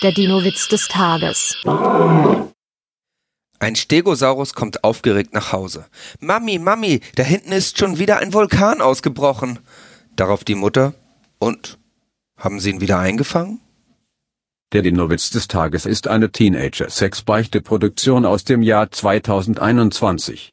Der Dino-Witz des Tages. Ein Stegosaurus kommt aufgeregt nach Hause. Mami, Mami, da hinten ist schon wieder ein Vulkan ausgebrochen. Darauf die Mutter. Und? Haben Sie ihn wieder eingefangen? Der Dino-Witz des Tages ist eine Teenager-Sex-Beichte-Produktion aus dem Jahr 2021.